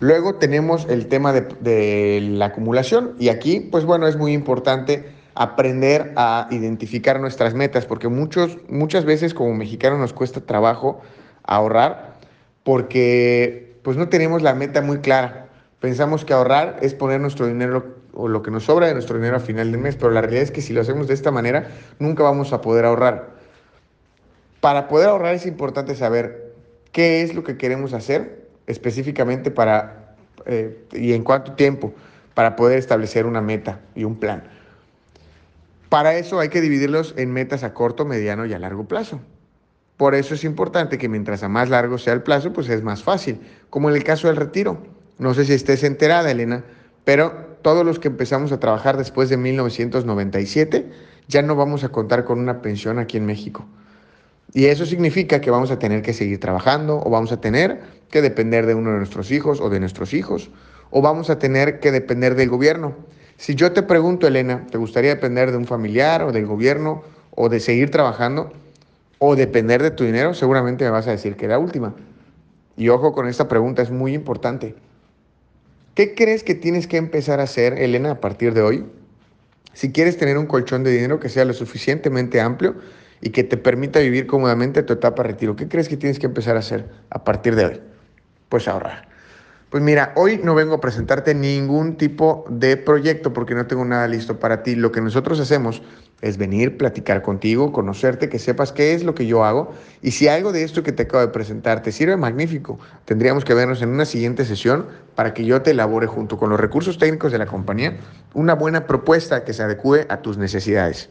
Luego tenemos el tema de, la acumulación y aquí, pues bueno, es muy importante aprender a identificar nuestras metas, porque muchos, muchas veces como mexicanos nos cuesta trabajo ahorrar porque pues no tenemos la meta muy clara. Pensamos que ahorrar es poner nuestro dinero o lo que nos sobra de nuestro dinero a final del mes, pero la realidad es que si lo hacemos de esta manera, nunca vamos a poder ahorrar. Para poder ahorrar es importante saber qué es lo que queremos hacer específicamente para eh, y en cuánto tiempo para poder establecer una meta y un plan. Para eso hay que dividirlos en metas a corto, mediano y a largo plazo. Por eso es importante que mientras a más largo sea el plazo, pues es más fácil, como en el caso del retiro. No sé si estés enterada, Elena, pero todos los que empezamos a trabajar después de 1997 ya no vamos a contar con una pensión aquí en México. Y eso significa que vamos a tener que seguir trabajando o vamos a tener que depender de uno de nuestros hijos o de nuestros hijos o vamos a tener que depender del gobierno. Si yo te pregunto, Elena, ¿te gustaría depender de un familiar o del gobierno o de seguir trabajando o depender de tu dinero? Seguramente me vas a decir que la última. Y ojo con esta pregunta, es muy importante. ¿Qué crees que tienes que empezar a hacer, Elena, a partir de hoy? Si quieres tener un colchón de dinero que sea lo suficientemente amplio y que te permita vivir cómodamente tu etapa de retiro, ¿qué crees que tienes que empezar a hacer a partir de hoy? Pues ahorrar. Pues mira, hoy no vengo a presentarte ningún tipo de proyecto porque no tengo nada listo para ti. Lo que nosotros hacemos es venir, platicar contigo, conocerte, que sepas qué es lo que yo hago y si algo de esto que te acabo de presentar te sirve magnífico, tendríamos que vernos en una siguiente sesión para que yo te elabore junto con los recursos técnicos de la compañía una buena propuesta que se adecue a tus necesidades.